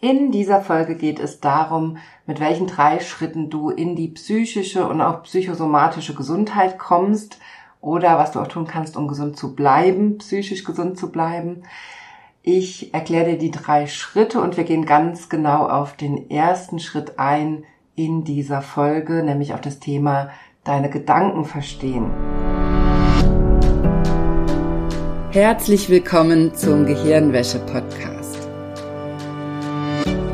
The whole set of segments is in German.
In dieser Folge geht es darum, mit welchen drei Schritten du in die psychische und auch psychosomatische Gesundheit kommst oder was du auch tun kannst, um gesund zu bleiben, psychisch gesund zu bleiben. Ich erkläre dir die drei Schritte und wir gehen ganz genau auf den ersten Schritt ein in dieser Folge, nämlich auf das Thema deine Gedanken verstehen. Herzlich willkommen zum Gehirnwäsche-Podcast.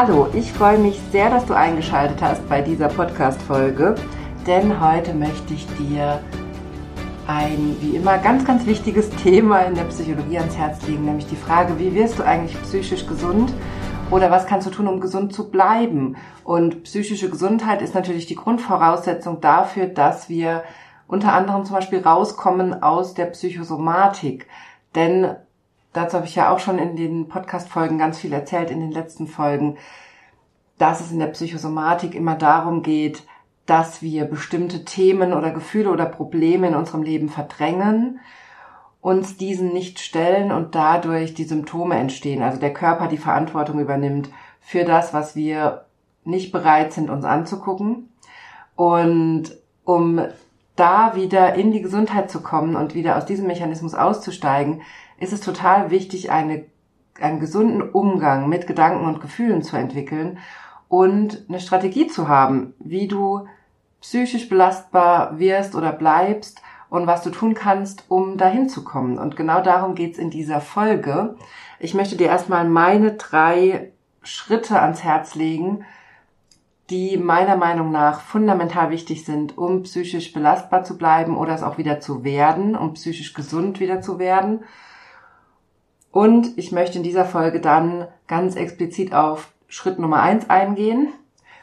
Hallo, ich freue mich sehr, dass du eingeschaltet hast bei dieser Podcast-Folge, denn heute möchte ich dir ein, wie immer, ganz, ganz wichtiges Thema in der Psychologie ans Herz legen, nämlich die Frage, wie wirst du eigentlich psychisch gesund oder was kannst du tun, um gesund zu bleiben? Und psychische Gesundheit ist natürlich die Grundvoraussetzung dafür, dass wir unter anderem zum Beispiel rauskommen aus der Psychosomatik. Denn dazu habe ich ja auch schon in den Podcast-Folgen ganz viel erzählt, in den letzten Folgen, dass es in der Psychosomatik immer darum geht, dass wir bestimmte Themen oder Gefühle oder Probleme in unserem Leben verdrängen, uns diesen nicht stellen und dadurch die Symptome entstehen. Also der Körper die Verantwortung übernimmt für das, was wir nicht bereit sind, uns anzugucken. Und um da wieder in die Gesundheit zu kommen und wieder aus diesem Mechanismus auszusteigen, ist es total wichtig, eine, einen gesunden Umgang mit Gedanken und Gefühlen zu entwickeln und eine Strategie zu haben, wie du psychisch belastbar wirst oder bleibst und was du tun kannst, um dahin zu kommen. Und genau darum geht's in dieser Folge. Ich möchte dir erstmal meine drei Schritte ans Herz legen, die meiner Meinung nach fundamental wichtig sind, um psychisch belastbar zu bleiben oder es auch wieder zu werden, um psychisch gesund wieder zu werden. Und ich möchte in dieser Folge dann ganz explizit auf Schritt Nummer eins eingehen.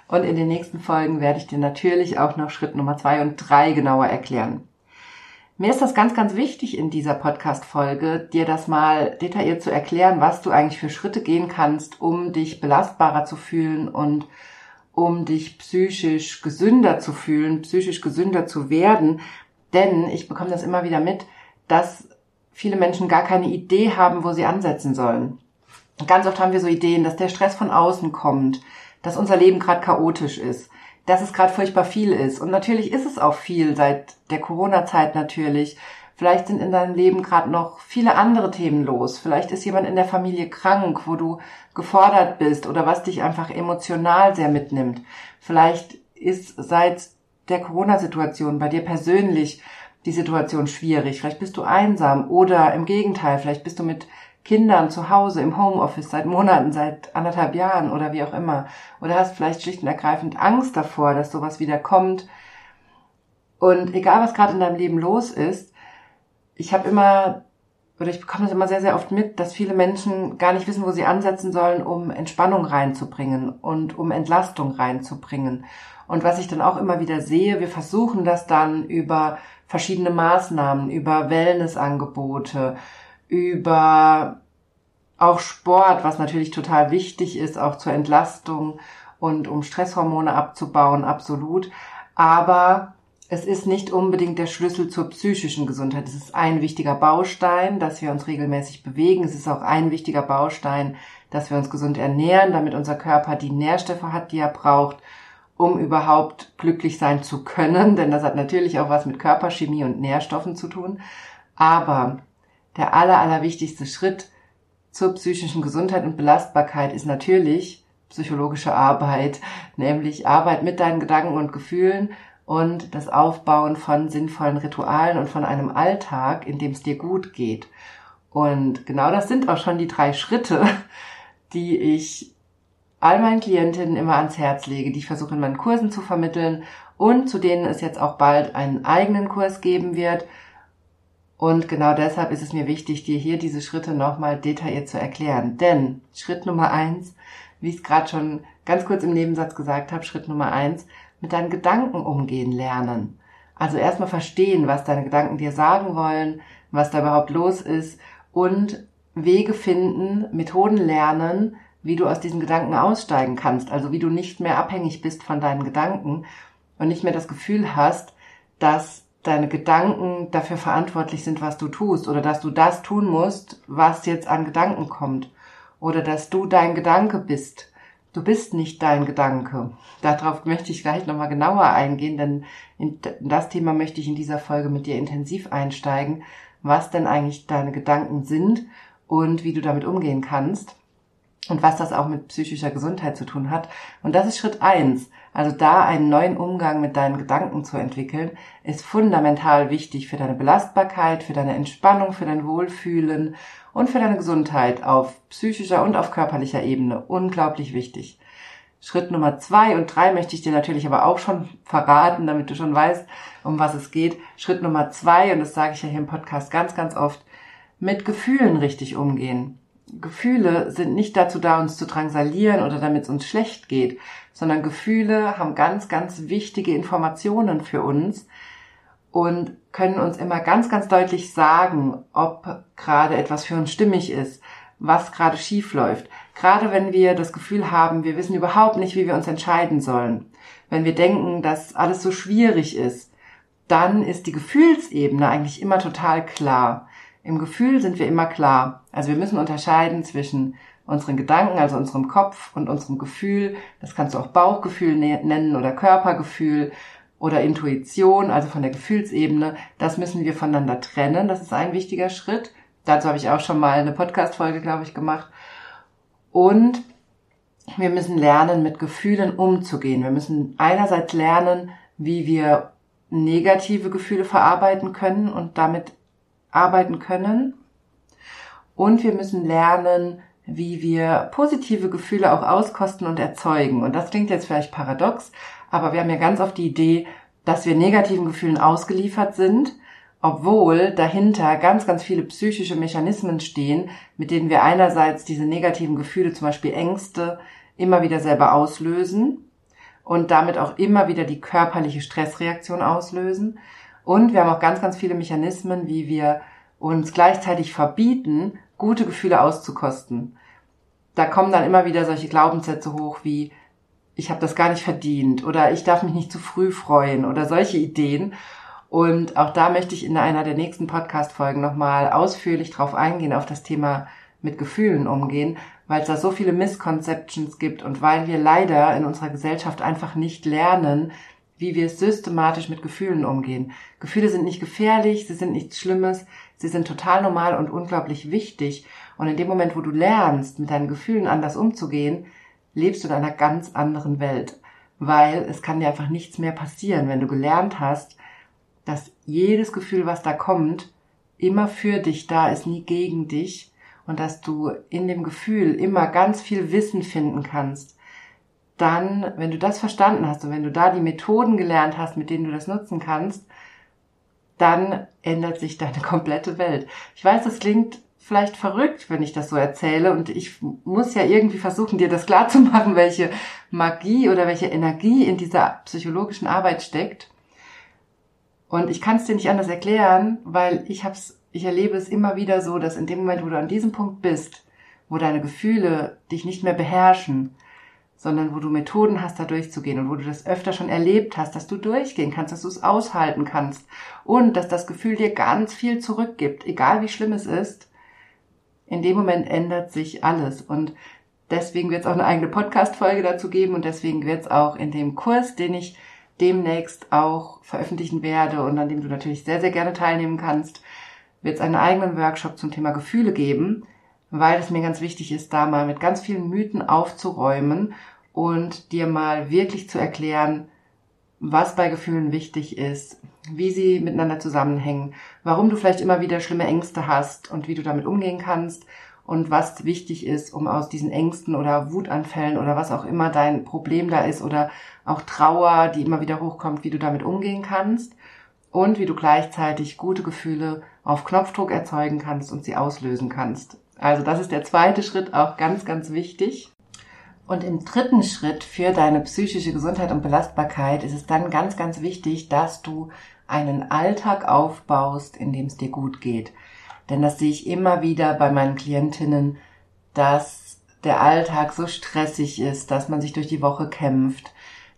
Und in den nächsten Folgen werde ich dir natürlich auch noch Schritt Nummer zwei und drei genauer erklären. Mir ist das ganz, ganz wichtig in dieser Podcast-Folge, dir das mal detailliert zu erklären, was du eigentlich für Schritte gehen kannst, um dich belastbarer zu fühlen und um dich psychisch gesünder zu fühlen, psychisch gesünder zu werden. Denn ich bekomme das immer wieder mit, dass viele Menschen gar keine Idee haben, wo sie ansetzen sollen. Ganz oft haben wir so Ideen, dass der Stress von außen kommt, dass unser Leben gerade chaotisch ist, dass es gerade furchtbar viel ist. Und natürlich ist es auch viel seit der Corona-Zeit natürlich. Vielleicht sind in deinem Leben gerade noch viele andere Themen los. Vielleicht ist jemand in der Familie krank, wo du gefordert bist oder was dich einfach emotional sehr mitnimmt. Vielleicht ist seit der Corona-Situation bei dir persönlich die Situation schwierig, vielleicht bist du einsam oder im Gegenteil, vielleicht bist du mit Kindern zu Hause im Homeoffice seit Monaten, seit anderthalb Jahren oder wie auch immer. Oder hast vielleicht schlicht und ergreifend Angst davor, dass sowas wieder kommt. Und egal, was gerade in deinem Leben los ist, ich habe immer, oder ich bekomme das immer sehr, sehr oft mit, dass viele Menschen gar nicht wissen, wo sie ansetzen sollen, um Entspannung reinzubringen und um Entlastung reinzubringen. Und was ich dann auch immer wieder sehe, wir versuchen das dann über verschiedene Maßnahmen, über Wellnessangebote, über auch Sport, was natürlich total wichtig ist, auch zur Entlastung und um Stresshormone abzubauen, absolut. Aber es ist nicht unbedingt der Schlüssel zur psychischen Gesundheit. Es ist ein wichtiger Baustein, dass wir uns regelmäßig bewegen. Es ist auch ein wichtiger Baustein, dass wir uns gesund ernähren, damit unser Körper die Nährstoffe hat, die er braucht um überhaupt glücklich sein zu können, denn das hat natürlich auch was mit Körperchemie und Nährstoffen zu tun. Aber der aller, aller wichtigste Schritt zur psychischen Gesundheit und Belastbarkeit ist natürlich psychologische Arbeit, nämlich Arbeit mit deinen Gedanken und Gefühlen und das Aufbauen von sinnvollen Ritualen und von einem Alltag, in dem es dir gut geht. Und genau das sind auch schon die drei Schritte, die ich all meinen Klientinnen immer ans Herz lege, die ich versuche in meinen Kursen zu vermitteln und zu denen es jetzt auch bald einen eigenen Kurs geben wird, Und genau deshalb ist es mir wichtig, dir hier diese Schritte nochmal detailliert zu erklären. Denn Schritt Nummer eins, wie ich es gerade schon ganz kurz im Nebensatz gesagt habe, Schritt Nummer eins, mit deinen Gedanken umgehen lernen. Also erstmal verstehen, was deine Gedanken dir sagen wollen, was da überhaupt los ist und Wege finden, Methoden lernen, wie du aus diesen Gedanken aussteigen kannst. Also wie du nicht mehr abhängig bist von deinen Gedanken und nicht mehr das Gefühl hast, dass deine Gedanken dafür verantwortlich sind, was du tust oder dass du das tun musst, was jetzt an Gedanken kommt oder dass du dein Gedanke bist. Du bist nicht dein Gedanke. Darauf möchte ich gleich nochmal genauer eingehen, denn in das Thema möchte ich in dieser Folge mit dir intensiv einsteigen, was denn eigentlich deine Gedanken sind und wie du damit umgehen kannst und was das auch mit psychischer Gesundheit zu tun hat. Und das ist Schritt eins. Also da einen neuen Umgang mit deinen Gedanken zu entwickeln, ist fundamental wichtig für deine Belastbarkeit, für deine Entspannung, für dein Wohlfühlen und für deine Gesundheit auf psychischer und auf körperlicher Ebene. Unglaublich wichtig. Schritt Nummer zwei und drei möchte ich dir natürlich aber auch schon verraten, damit du schon weißt, um was es geht. Schritt Nummer zwei, und das sage ich ja hier im Podcast ganz, ganz oft, mit Gefühlen richtig umgehen. Gefühle sind nicht dazu da, uns zu drangsalieren oder damit es uns schlecht geht, sondern Gefühle haben ganz, ganz wichtige Informationen für uns und können uns immer ganz, ganz deutlich sagen, ob gerade etwas für uns stimmig ist, was gerade schief läuft. Gerade wenn wir das Gefühl haben, wir wissen überhaupt nicht, wie wir uns entscheiden sollen. Wenn wir denken, dass alles so schwierig ist, dann ist die Gefühlsebene eigentlich immer total klar. Im Gefühl sind wir immer klar. Also wir müssen unterscheiden zwischen unseren Gedanken, also unserem Kopf und unserem Gefühl. Das kannst du auch Bauchgefühl ne-, nennen oder Körpergefühl oder Intuition, also von der Gefühlsebene. Das müssen wir voneinander trennen. Das ist ein wichtiger Schritt. Dazu habe ich auch schon mal eine Podcast-Folge, glaube ich, gemacht. Und wir müssen lernen, mit Gefühlen umzugehen. Wir müssen einerseits lernen, wie wir negative Gefühle verarbeiten können und damit arbeiten können. Und wir müssen lernen, wie wir positive Gefühle auch auskosten und erzeugen. Und das klingt jetzt vielleicht paradox, aber wir haben ja ganz oft die Idee, dass wir negativen Gefühlen ausgeliefert sind, obwohl dahinter ganz, ganz viele psychische Mechanismen stehen, mit denen wir einerseits diese negativen Gefühle, zum Beispiel Ängste, immer wieder selber auslösen und damit auch immer wieder die körperliche Stressreaktion auslösen und wir haben auch ganz, ganz viele Mechanismen, wie wir uns gleichzeitig verbieten, gute Gefühle auszukosten. Da kommen dann immer wieder solche Glaubenssätze hoch wie ich habe das gar nicht verdient oder ich darf mich nicht zu früh freuen oder solche Ideen. Und auch da möchte ich in einer der nächsten Podcast-Folgen nochmal ausführlich drauf eingehen, auf das Thema mit Gefühlen umgehen, weil es da so viele Misconceptions gibt und weil wir leider in unserer Gesellschaft einfach nicht lernen, wie wir systematisch mit Gefühlen umgehen. Gefühle sind nicht gefährlich, sie sind nichts Schlimmes, sie sind total normal und unglaublich wichtig. Und in dem Moment, wo du lernst, mit deinen Gefühlen anders umzugehen, lebst du in einer ganz anderen Welt. Weil es kann dir einfach nichts mehr passieren, wenn du gelernt hast, dass jedes Gefühl, was da kommt, immer für dich da ist, nie gegen dich und dass du in dem Gefühl immer ganz viel Wissen finden kannst, dann, wenn du das verstanden hast und wenn du da die Methoden gelernt hast, mit denen du das nutzen kannst, dann ändert sich deine komplette Welt. Ich weiß, das klingt vielleicht verrückt, wenn ich das so erzähle und ich muss ja irgendwie versuchen, dir das klar zu machen, welche Magie oder welche Energie in dieser psychologischen Arbeit steckt. Und ich kann es dir nicht anders erklären, weil ich hab's, ich erlebe es immer wieder so, dass in dem Moment, wo du an diesem Punkt bist, wo deine Gefühle dich nicht mehr beherrschen, sondern wo du Methoden hast, da durchzugehen und wo du das öfter schon erlebt hast, dass du durchgehen kannst, dass du es aushalten kannst und dass das Gefühl dir ganz viel zurückgibt, egal wie schlimm es ist. In dem Moment ändert sich alles und deswegen wird es auch eine eigene Podcast-Folge dazu geben und deswegen wird es auch in dem Kurs, den ich demnächst auch veröffentlichen werde und an dem du natürlich sehr, sehr gerne teilnehmen kannst, wird es einen eigenen Workshop zum Thema Gefühle geben, weil es mir ganz wichtig ist, da mal mit ganz vielen Mythen aufzuräumen und dir mal wirklich zu erklären, was bei Gefühlen wichtig ist, wie sie miteinander zusammenhängen, warum du vielleicht immer wieder schlimme Ängste hast und wie du damit umgehen kannst und was wichtig ist, um aus diesen Ängsten oder Wutanfällen oder was auch immer dein Problem da ist oder auch Trauer, die immer wieder hochkommt, wie du damit umgehen kannst und wie du gleichzeitig gute Gefühle auf Knopfdruck erzeugen kannst und sie auslösen kannst. Also das ist der zweite Schritt, auch ganz, ganz wichtig. Und im dritten Schritt für deine psychische Gesundheit und Belastbarkeit ist es dann ganz, ganz wichtig, dass du einen Alltag aufbaust, in dem es dir gut geht. Denn das sehe ich immer wieder bei meinen Klientinnen, dass der Alltag so stressig ist, dass man sich durch die Woche kämpft,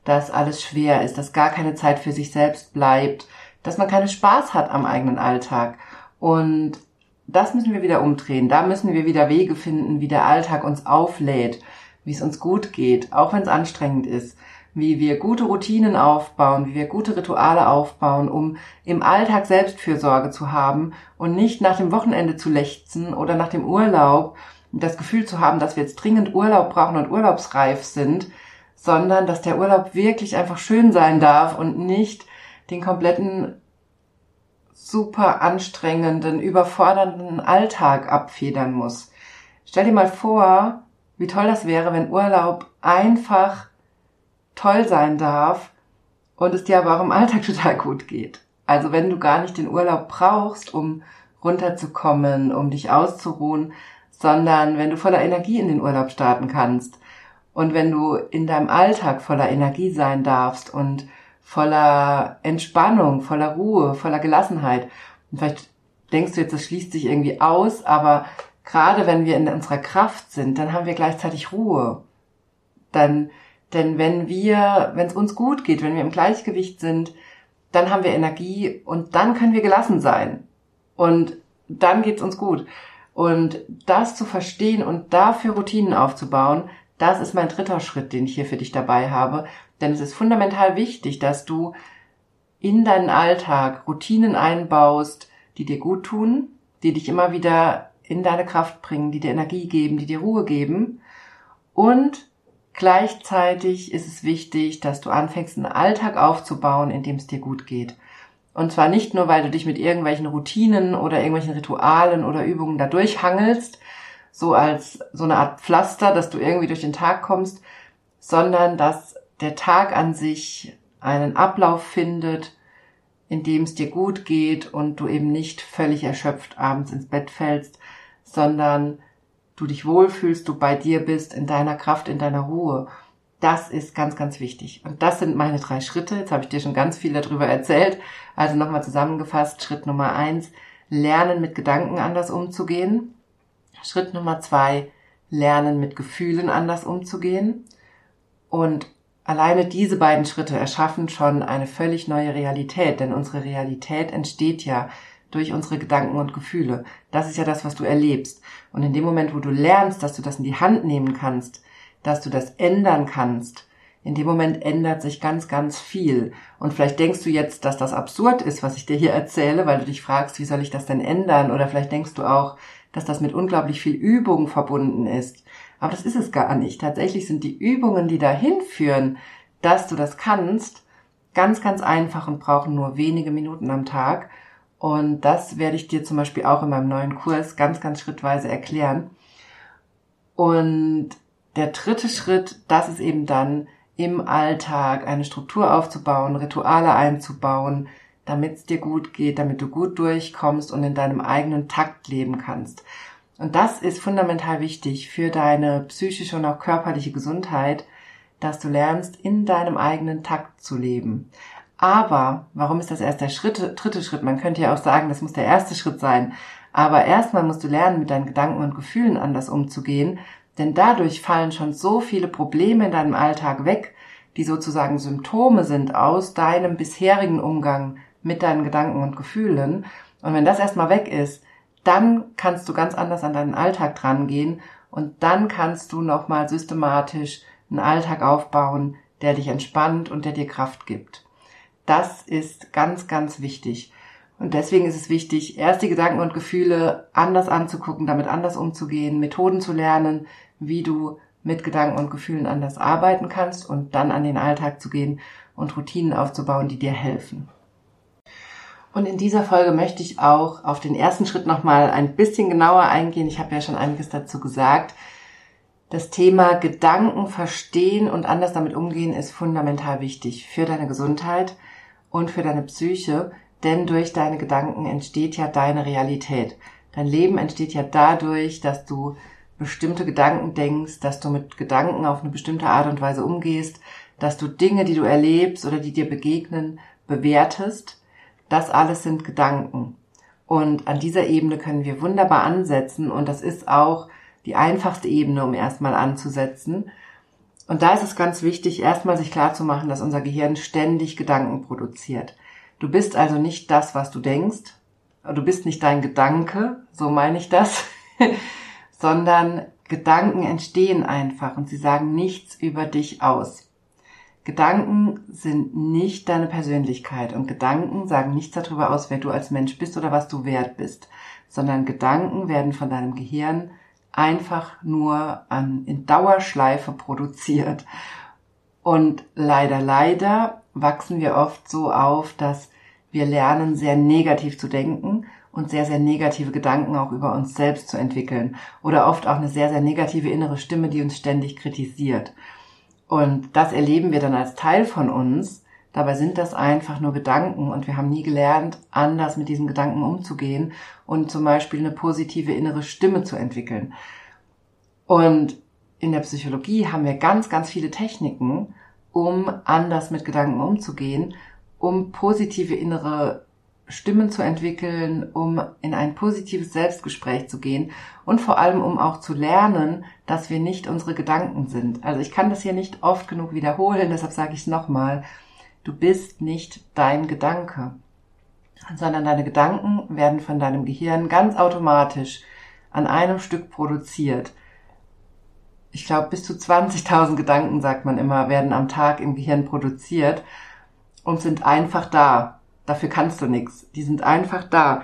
dass alles schwer ist, dass gar keine Zeit für sich selbst bleibt, dass man keinen Spaß hat am eigenen Alltag. Und das müssen wir wieder umdrehen. Da müssen wir wieder Wege finden, wie der Alltag uns auflädt, wie es uns gut geht, auch wenn es anstrengend ist, wie wir gute Routinen aufbauen, wie wir gute Rituale aufbauen, um im Alltag Selbstfürsorge zu haben und nicht nach dem Wochenende zu lechzen oder nach dem Urlaub das Gefühl zu haben, dass wir jetzt dringend Urlaub brauchen und urlaubsreif sind, sondern dass der Urlaub wirklich einfach schön sein darf und nicht den kompletten super anstrengenden, überfordernden Alltag abfedern muss. Stell dir mal vor, wie toll das wäre, wenn Urlaub einfach toll sein darf und es dir aber auch im Alltag total gut geht. Also wenn du gar nicht den Urlaub brauchst, um runterzukommen, um dich auszuruhen, sondern wenn du voller Energie in den Urlaub starten kannst und wenn du in deinem Alltag voller Energie sein darfst und voller Entspannung, voller Ruhe, voller Gelassenheit. Und vielleicht denkst du jetzt, das schließt sich irgendwie aus, aber gerade wenn wir in unserer Kraft sind, dann haben wir gleichzeitig Ruhe. Dann, denn wenn wir, wenn es uns gut geht, wenn wir im Gleichgewicht sind, dann haben wir Energie und dann können wir gelassen sein. Und dann geht's uns gut. Und das zu verstehen und dafür Routinen aufzubauen, das ist mein dritter Schritt, den ich hier für dich dabei habe. Denn es ist fundamental wichtig, dass du in deinen Alltag Routinen einbaust, die dir gut tun, die dich immer wieder in deine Kraft bringen, die dir Energie geben, die dir Ruhe geben. Und gleichzeitig ist es wichtig, dass du anfängst, einen Alltag aufzubauen, in dem es dir gut geht. Und zwar nicht nur, weil du dich mit irgendwelchen Routinen oder irgendwelchen Ritualen oder Übungen da durchhangelst, so als so eine Art Pflaster, dass du irgendwie durch den Tag kommst, sondern dass der Tag an sich einen Ablauf findet, in dem es dir gut geht und du eben nicht völlig erschöpft abends ins Bett fällst, sondern du dich wohlfühlst, du bei dir bist, in deiner Kraft, in deiner Ruhe. Das ist ganz, ganz wichtig. Und das sind meine drei Schritte. Jetzt habe ich dir schon ganz viel darüber erzählt. Also nochmal zusammengefasst. Schritt Nummer eins, lernen mit Gedanken anders umzugehen. Schritt Nummer zwei, lernen mit Gefühlen anders umzugehen. Und Alleine diese beiden Schritte erschaffen schon eine völlig neue Realität, denn unsere Realität entsteht ja durch unsere Gedanken und Gefühle. Das ist ja das, was du erlebst. Und in dem Moment, wo du lernst, dass du das in die Hand nehmen kannst, dass du das ändern kannst, in dem Moment ändert sich ganz, ganz viel. Und vielleicht denkst du jetzt, dass das absurd ist, was ich dir hier erzähle, weil du dich fragst, wie soll ich das denn ändern? Oder vielleicht denkst du auch, dass das mit unglaublich viel Übung verbunden ist. Aber das ist es gar nicht. Tatsächlich sind die Übungen, die dahin führen, dass du das kannst, ganz, ganz einfach und brauchen nur wenige Minuten am Tag. Und das werde ich dir zum Beispiel auch in meinem neuen Kurs ganz, ganz schrittweise erklären. Und der dritte Schritt, das ist eben dann im Alltag eine Struktur aufzubauen, Rituale einzubauen, damit es dir gut geht, damit du gut durchkommst und in deinem eigenen Takt leben kannst. Und das ist fundamental wichtig für deine psychische und auch körperliche Gesundheit, dass du lernst, in deinem eigenen Takt zu leben. Aber warum ist das erst der Schritt, dritte Schritt? Man könnte ja auch sagen, das muss der erste Schritt sein. Aber erstmal musst du lernen, mit deinen Gedanken und Gefühlen anders umzugehen, denn dadurch fallen schon so viele Probleme in deinem Alltag weg, die sozusagen Symptome sind aus deinem bisherigen Umgang mit deinen Gedanken und Gefühlen. Und wenn das erstmal weg ist, dann kannst du ganz anders an deinen Alltag drangehen und dann kannst du nochmal systematisch einen Alltag aufbauen, der dich entspannt und der dir Kraft gibt. Das ist ganz, ganz wichtig. Und deswegen ist es wichtig, erst die Gedanken und Gefühle anders anzugucken, damit anders umzugehen, Methoden zu lernen, wie du mit Gedanken und Gefühlen anders arbeiten kannst und dann an den Alltag zu gehen und Routinen aufzubauen, die dir helfen. Und in dieser Folge möchte ich auch auf den ersten Schritt nochmal ein bisschen genauer eingehen. Ich habe ja schon einiges dazu gesagt. Das Thema Gedanken verstehen und anders damit umgehen ist fundamental wichtig für deine Gesundheit und für deine Psyche. denn durch deine Gedanken entsteht ja deine Realität. Dein Leben entsteht ja dadurch, dass du bestimmte Gedanken denkst, dass du mit Gedanken auf eine bestimmte Art und Weise umgehst, dass du Dinge, die du erlebst oder die dir begegnen, bewertest. Das alles sind Gedanken. Und an dieser Ebene können wir wunderbar ansetzen und das ist auch die einfachste Ebene, um erstmal anzusetzen. Und da ist es ganz wichtig, erstmal sich klarzumachen, dass unser Gehirn ständig Gedanken produziert. Du bist also nicht das, was du denkst. Du bist nicht dein Gedanke, so meine ich das, sondern Gedanken entstehen einfach und sie sagen nichts über dich aus. Gedanken sind nicht deine Persönlichkeit und Gedanken sagen nichts darüber aus, wer du als Mensch bist oder was du wert bist, sondern Gedanken werden von deinem Gehirn einfach nur an, in Dauerschleife produziert. Und leider, leider wachsen wir oft so auf, dass wir lernen, sehr negativ zu denken und sehr, sehr negative Gedanken auch über uns selbst zu entwickeln. Oder oft auch eine sehr, sehr negative innere Stimme, die uns ständig kritisiert. Und das erleben wir dann als Teil von uns. Dabei sind das einfach nur Gedanken und wir haben nie gelernt, anders mit diesen Gedanken umzugehen und zum Beispiel eine positive innere Stimme zu entwickeln. Und in der Psychologie haben wir ganz, ganz viele Techniken, um anders mit Gedanken umzugehen, um positive innere Stimmen zu entwickeln, um in ein positives Selbstgespräch zu gehen und vor allem um auch zu lernen, dass wir nicht unsere Gedanken sind. Also ich kann das hier nicht oft genug wiederholen, deshalb sage ich es nochmal. Du bist nicht dein Gedanke, sondern deine Gedanken werden von deinem Gehirn ganz automatisch an einem Stück produziert. Ich glaube, bis zu 20.000 Gedanken, sagt man immer, werden am Tag im Gehirn produziert und sind einfach da. Dafür kannst du nichts. Die sind einfach da.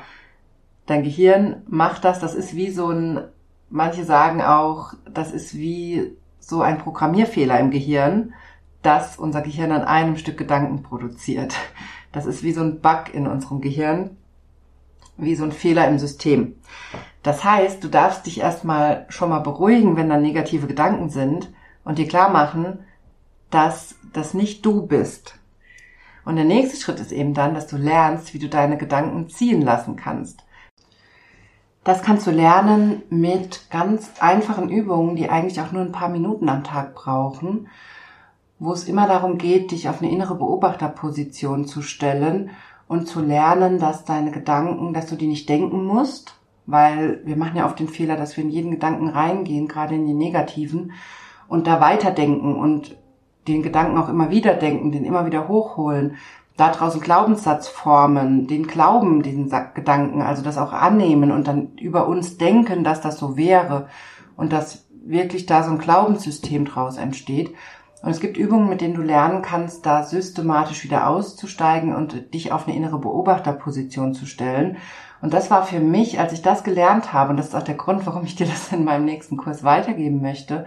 Dein Gehirn macht das, das ist wie so ein, manche sagen auch, das ist wie so ein Programmierfehler im Gehirn, dass unser Gehirn an einem Stück Gedanken produziert. Das ist wie so ein Bug in unserem Gehirn, wie so ein Fehler im System. Das heißt, du darfst dich erstmal schon mal beruhigen, wenn da negative Gedanken sind und dir klar machen, dass das nicht du bist, und der nächste Schritt ist eben dann, dass du lernst, wie du deine Gedanken ziehen lassen kannst. Das kannst du lernen mit ganz einfachen Übungen, die eigentlich auch nur ein paar Minuten am Tag brauchen, wo es immer darum geht, dich auf eine innere Beobachterposition zu stellen und zu lernen, dass deine Gedanken, dass du die nicht denken musst, weil wir machen ja oft den Fehler, dass wir in jeden Gedanken reingehen, gerade in die negativen, und da weiterdenken und den Gedanken auch immer wieder denken, den immer wieder hochholen, daraus einen Glaubenssatz formen, den Glauben, diesen Gedanken, also das auch annehmen und dann über uns denken, dass das so wäre und dass wirklich da so ein Glaubenssystem draus entsteht. Und es gibt Übungen, mit denen du lernen kannst, da systematisch wieder auszusteigen und dich auf eine innere Beobachterposition zu stellen. Und das war für mich, als ich das gelernt habe, und das ist auch der Grund, warum ich dir das in meinem nächsten Kurs weitergeben möchte,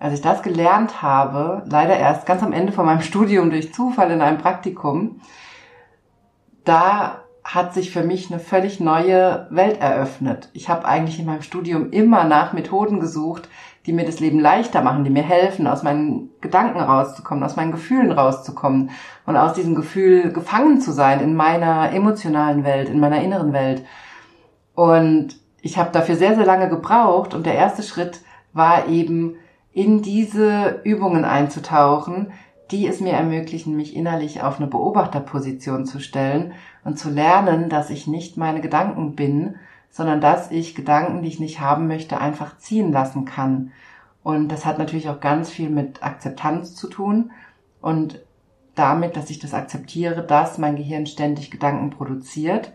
als ich das gelernt habe, leider erst ganz am Ende von meinem Studium durch Zufall in einem Praktikum, da hat sich für mich eine völlig neue Welt eröffnet. Ich habe eigentlich in meinem Studium immer nach Methoden gesucht, die mir das Leben leichter machen, die mir helfen, aus meinen Gedanken rauszukommen, aus meinen Gefühlen rauszukommen und aus diesem Gefühl gefangen zu sein in meiner emotionalen Welt, in meiner inneren Welt. Und ich habe dafür sehr, sehr lange gebraucht und der erste Schritt war eben, in diese Übungen einzutauchen, die es mir ermöglichen, mich innerlich auf eine Beobachterposition zu stellen und zu lernen, dass ich nicht meine Gedanken bin, sondern dass ich Gedanken, die ich nicht haben möchte, einfach ziehen lassen kann. Und das hat natürlich auch ganz viel mit Akzeptanz zu tun und damit, dass ich das akzeptiere, dass mein Gehirn ständig Gedanken produziert.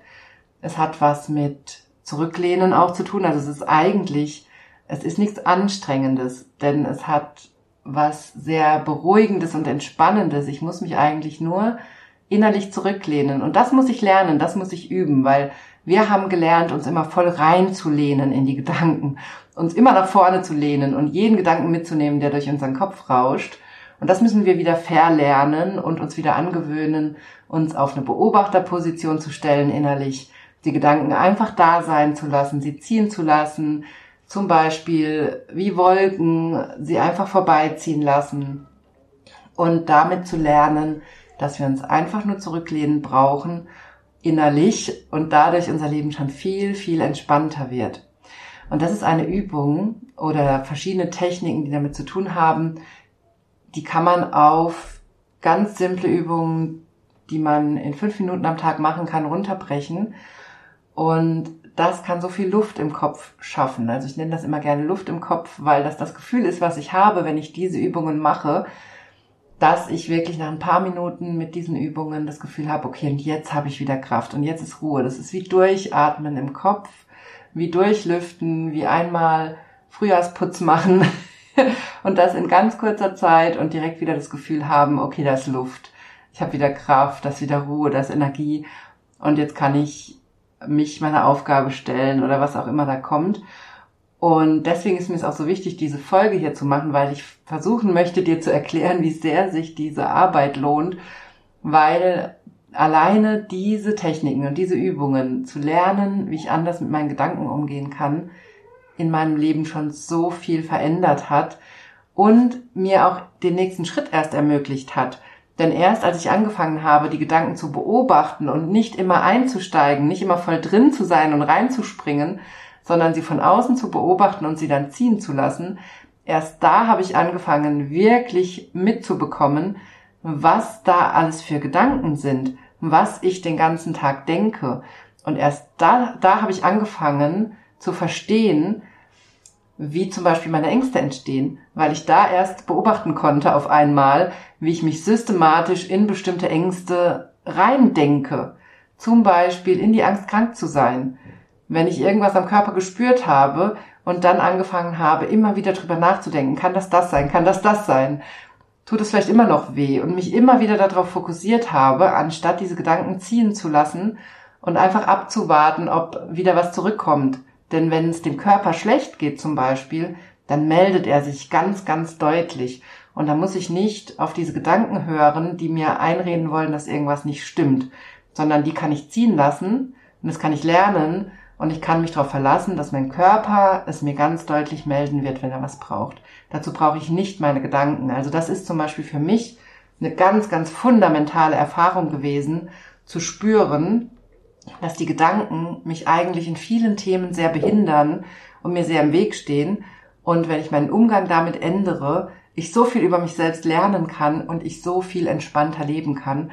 Es hat was mit Zurücklehnen auch zu tun. Also es ist eigentlich es ist nichts Anstrengendes, denn es hat was sehr Beruhigendes und Entspannendes. Ich muss mich eigentlich nur innerlich zurücklehnen. Und das muss ich lernen, das muss ich üben, weil wir haben gelernt, uns immer voll reinzulehnen in die Gedanken, uns immer nach vorne zu lehnen und jeden Gedanken mitzunehmen, der durch unseren Kopf rauscht. Und das müssen wir wieder verlernen und uns wieder angewöhnen, uns auf eine Beobachterposition zu stellen innerlich, die Gedanken einfach da sein zu lassen, sie ziehen zu lassen, zum Beispiel wie Wolken, sie einfach vorbeiziehen lassen und damit zu lernen, dass wir uns einfach nur zurücklehnen brauchen, innerlich und dadurch unser Leben schon viel, viel entspannter wird. Und das ist eine Übung oder verschiedene Techniken, die damit zu tun haben, die kann man auf ganz simple Übungen, die man in fünf Minuten am Tag machen kann, runterbrechen. Und das kann so viel Luft im Kopf schaffen. Also ich nenne das immer gerne Luft im Kopf, weil das das Gefühl ist, was ich habe, wenn ich diese Übungen mache, dass ich wirklich nach ein paar Minuten mit diesen Übungen das Gefühl habe, okay, und jetzt habe ich wieder Kraft und jetzt ist Ruhe. Das ist wie Durchatmen im Kopf, wie Durchlüften, wie einmal Frühjahrsputz machen und das in ganz kurzer Zeit und direkt wieder das Gefühl haben, okay, da ist Luft, ich habe wieder Kraft, da ist wieder Ruhe, da ist Energie und jetzt kann ich mich meiner Aufgabe stellen oder was auch immer da kommt. Und deswegen ist mir es auch so wichtig, diese Folge hier zu machen, weil ich versuchen möchte, dir zu erklären, wie sehr sich diese Arbeit lohnt, weil alleine diese Techniken und diese Übungen zu lernen, wie ich anders mit meinen Gedanken umgehen kann, in meinem Leben schon so viel verändert hat und mir auch den nächsten Schritt erst ermöglicht hat. Denn erst als ich angefangen habe, die Gedanken zu beobachten und nicht immer einzusteigen, nicht immer voll drin zu sein und reinzuspringen, sondern sie von außen zu beobachten und sie dann ziehen zu lassen, erst da habe ich angefangen, wirklich mitzubekommen, was da alles für Gedanken sind, was ich den ganzen Tag denke. Und erst da, da habe ich angefangen zu verstehen, wie zum Beispiel meine Ängste entstehen, weil ich da erst beobachten konnte auf einmal, wie ich mich systematisch in bestimmte Ängste reindenke. Zum Beispiel in die Angst, krank zu sein. Wenn ich irgendwas am Körper gespürt habe und dann angefangen habe, immer wieder drüber nachzudenken, kann das das sein, kann das das sein, tut es vielleicht immer noch weh und mich immer wieder darauf fokussiert habe, anstatt diese Gedanken ziehen zu lassen und einfach abzuwarten, ob wieder was zurückkommt. Denn wenn es dem Körper schlecht geht zum Beispiel, dann meldet er sich ganz, ganz deutlich. Und da muss ich nicht auf diese Gedanken hören, die mir einreden wollen, dass irgendwas nicht stimmt, sondern die kann ich ziehen lassen und das kann ich lernen und ich kann mich darauf verlassen, dass mein Körper es mir ganz deutlich melden wird, wenn er was braucht. Dazu brauche ich nicht meine Gedanken. Also das ist zum Beispiel für mich eine ganz, ganz fundamentale Erfahrung gewesen, zu spüren, dass die Gedanken mich eigentlich in vielen Themen sehr behindern und mir sehr im Weg stehen. Und wenn ich meinen Umgang damit ändere, ich so viel über mich selbst lernen kann und ich so viel entspannter leben kann.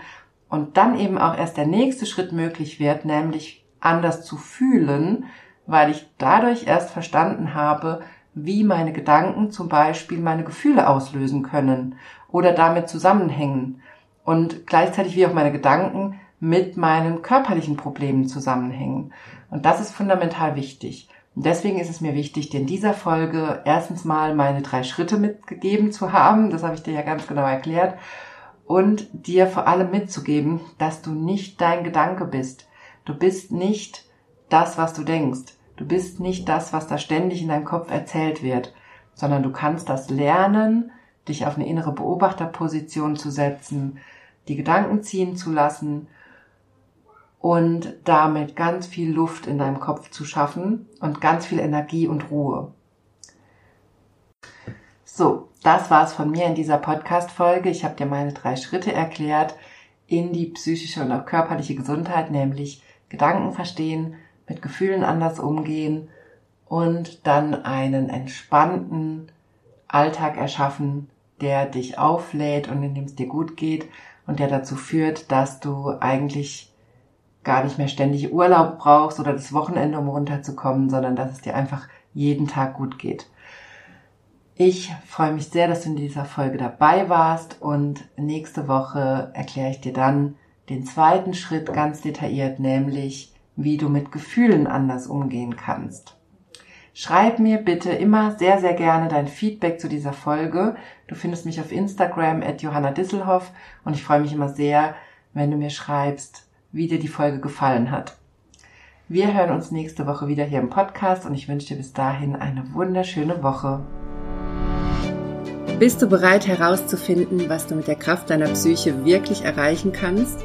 Und dann eben auch erst der nächste Schritt möglich wird, nämlich anders zu fühlen, weil ich dadurch erst verstanden habe, wie meine Gedanken zum Beispiel meine Gefühle auslösen können oder damit zusammenhängen und gleichzeitig wie auch meine Gedanken mit meinen körperlichen Problemen zusammenhängen. Und das ist fundamental wichtig. Und deswegen ist es mir wichtig, dir in dieser Folge erstens mal meine drei Schritte mitgegeben zu haben. Das habe ich dir ja ganz genau erklärt. Und dir vor allem mitzugeben, dass du nicht dein Gedanke bist. Du bist nicht das, was du denkst. Du bist nicht das, was da ständig in deinem Kopf erzählt wird, sondern du kannst das lernen, dich auf eine innere Beobachterposition zu setzen, die Gedanken ziehen zu lassen und damit ganz viel Luft in deinem Kopf zu schaffen und ganz viel Energie und Ruhe. So, das war's von mir in dieser Podcast-Folge. Ich habe dir meine drei Schritte erklärt in die psychische und auch körperliche Gesundheit, nämlich Gedanken verstehen, mit Gefühlen anders umgehen und dann einen entspannten Alltag erschaffen, der dich auflädt und in dem es dir gut geht und der dazu führt, dass du eigentlich gar nicht mehr ständig Urlaub brauchst oder das Wochenende, um runterzukommen, sondern dass es dir einfach jeden Tag gut geht. Ich freue mich sehr, dass du in dieser Folge dabei warst und nächste Woche erkläre ich dir dann den zweiten Schritt ganz detailliert, nämlich wie du mit Gefühlen anders umgehen kannst. Schreib mir bitte immer sehr, sehr gerne dein Feedback zu dieser Folge. Du findest mich auf Instagram at Johanna Disselhoff und ich freue mich immer sehr, wenn du mir schreibst, wie dir die Folge gefallen hat. Wir hören uns nächste Woche wieder hier im Podcast und ich wünsche dir bis dahin eine wunderschöne Woche. Bist du bereit herauszufinden, was du mit der Kraft deiner Psyche wirklich erreichen kannst?